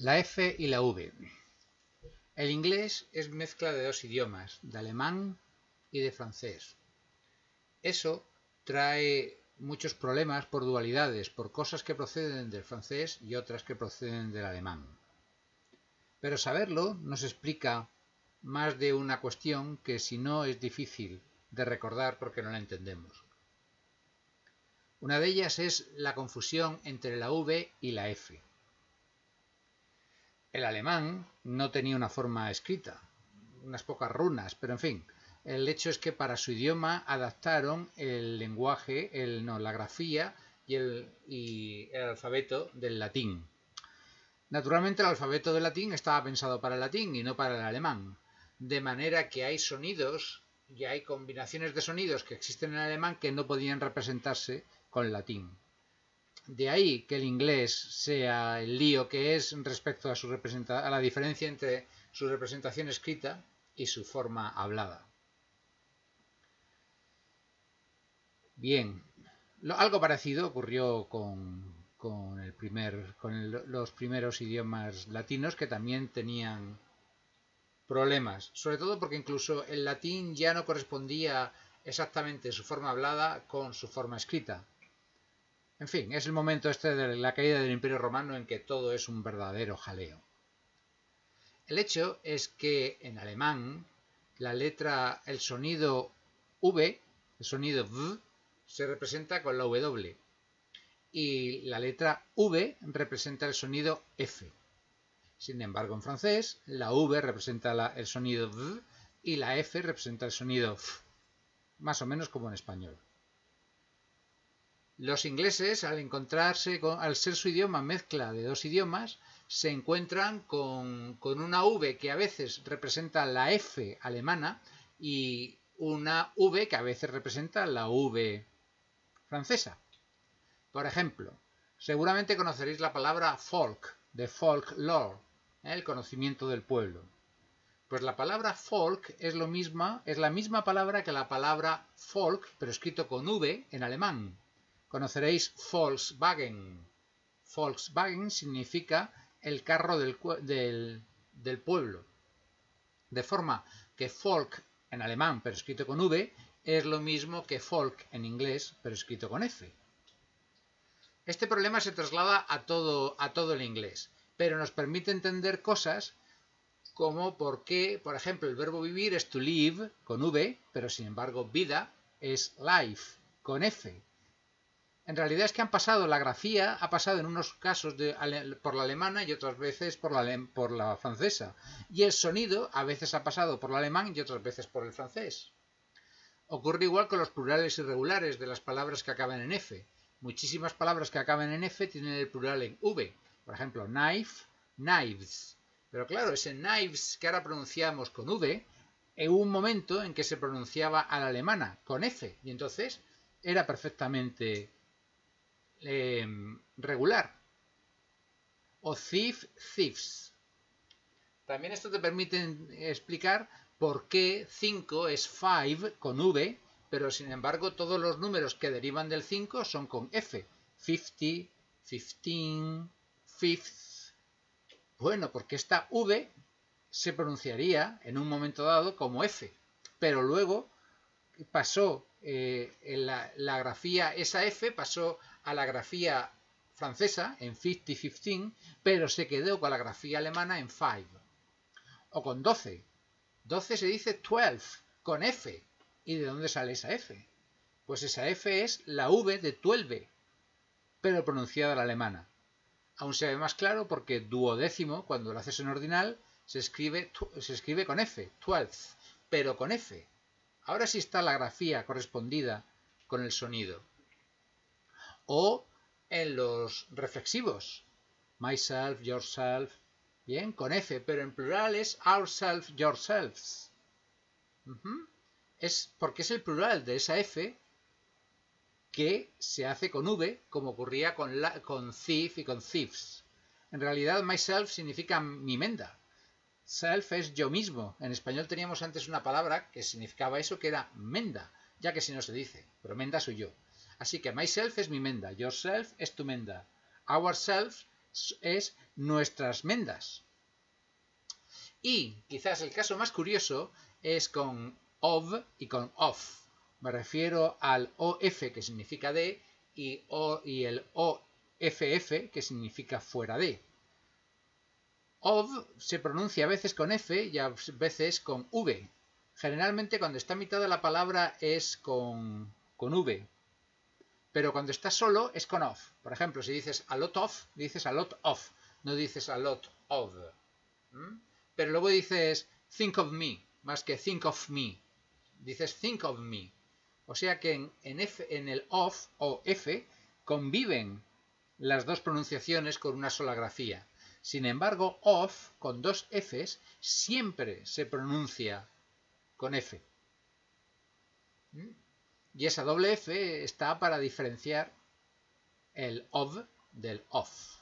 La F y la V. El inglés es mezcla de dos idiomas, de alemán y de francés. Eso trae muchos problemas por dualidades, por cosas que proceden del francés y otras que proceden del alemán. Pero saberlo nos explica más de una cuestión que si no es difícil de recordar porque no la entendemos. Una de ellas es la confusión entre la V y la F. El alemán no tenía una forma escrita, unas pocas runas, pero en fin, el hecho es que para su idioma adaptaron el lenguaje, el, la grafía y el, y el alfabeto del latín. Naturalmente el alfabeto del latín estaba pensado para el latín y no para el alemán, de manera que hay sonidos y hay combinaciones de sonidos que existen en alemán que no podían representarse con el latín. De ahí que el inglés sea el lío que es respecto a, su a la diferencia entre su representación escrita y su forma hablada. Bien, algo parecido ocurrió con, el primer, con los primeros idiomas latinos que también tenían problemas, sobre todo porque incluso el latín ya no correspondía exactamente su forma hablada con su forma escrita. En fin, es el momento este de la caída del Imperio Romano en que todo es un verdadero jaleo. El hecho es que en alemán la letra, el sonido V, el sonido V, se representa con la W y la letra V representa el sonido F. Sin embargo, en francés, la V representa el sonido V y la F representa el sonido F, más o menos como en español. Los ingleses, al encontrarse, con, al ser su idioma mezcla de dos idiomas, se encuentran con, una V que a veces representa la F alemana y una V que a veces representa la V francesa. Por ejemplo, seguramente conoceréis la palabra folk, de folklore, ¿eh? el conocimiento del pueblo. Pues la palabra folk es, lo es la misma palabra que la palabra folk, pero escrito con V en alemán conoceréis Volkswagen. Volkswagen significa el carro del, pueblo. De forma que folk en alemán, pero escrito con V, es lo mismo que folk en inglés, pero escrito con F. Este problema se traslada a todo, a todo el inglés, pero nos permite entender cosas como por qué, por ejemplo, el verbo vivir es to live con V, pero sin embargo vida es life con F. En realidad es que han pasado, la grafía ha pasado en unos casos por la alemana y otras veces por la, por la francesa. Y el sonido a veces ha pasado por el alemán y otras veces por el francés. Ocurre igual con los plurales irregulares de las palabras que acaban en F. Muchísimas palabras que acaban en F tienen el plural en V. Por ejemplo, knife, knives. Pero claro, ese knives que ahora pronunciamos con V, hubo un momento en que se pronunciaba a la alemana con F. Y entonces era perfectamente Em, regular. O thief, thieves. También esto te permite explicar por qué 5 es 5 con V, pero sin embargo todos los números que derivan del 5 son con F. 50, 15, fifth. Bueno, porque esta V se pronunciaría en un momento dado como F, pero luego pasó eh, la, la, grafía, esa F pasó a la grafía francesa en 50-15, pero se quedó con la grafía alemana en 5. O con 12. 12 se dice 12, con F. ¿Y de dónde sale esa F? Pues esa F es la V de 12, pero pronunciada la alemana. Aún se ve más claro porque duodécimo, cuando lo haces en ordinal, se escribe, se escribe con F, 12, pero con F. Ahora sí está la grafía correspondida con el sonido o en los reflexivos. Myself, yourself, bien, con F, pero en plural es ourself, yourselves. Es porque es el plural de esa F que se hace con V, como ocurría con, con thief y con thieves. En realidad, myself significa mi menda. Self es yo mismo. En español teníamos antes una palabra que significaba eso, que era menda, ya que si no se dice, pero menda soy yo. Así que myself es mi menda, yourself es tu menda, ourself es nuestras mendas. Y quizás el caso más curioso es con of y con off. Me refiero al OF que significa de y, o, y el OFF que significa fuera de. Of se pronuncia a veces con F y a veces con V. Generalmente cuando está a mitad de la palabra es con, con V. Pero cuando está solo es con off. Por ejemplo, si dices a lot of, dices a lot of, no dices a lot of. Pero luego dices think of me, más que think of me. Dices think of me. O sea que en, el of o F conviven las dos pronunciaciones con una sola grafía. Sin embargo, of con dos Fs siempre se pronuncia con F. ¿Mm? Y esa doble F está para diferenciar el of del off.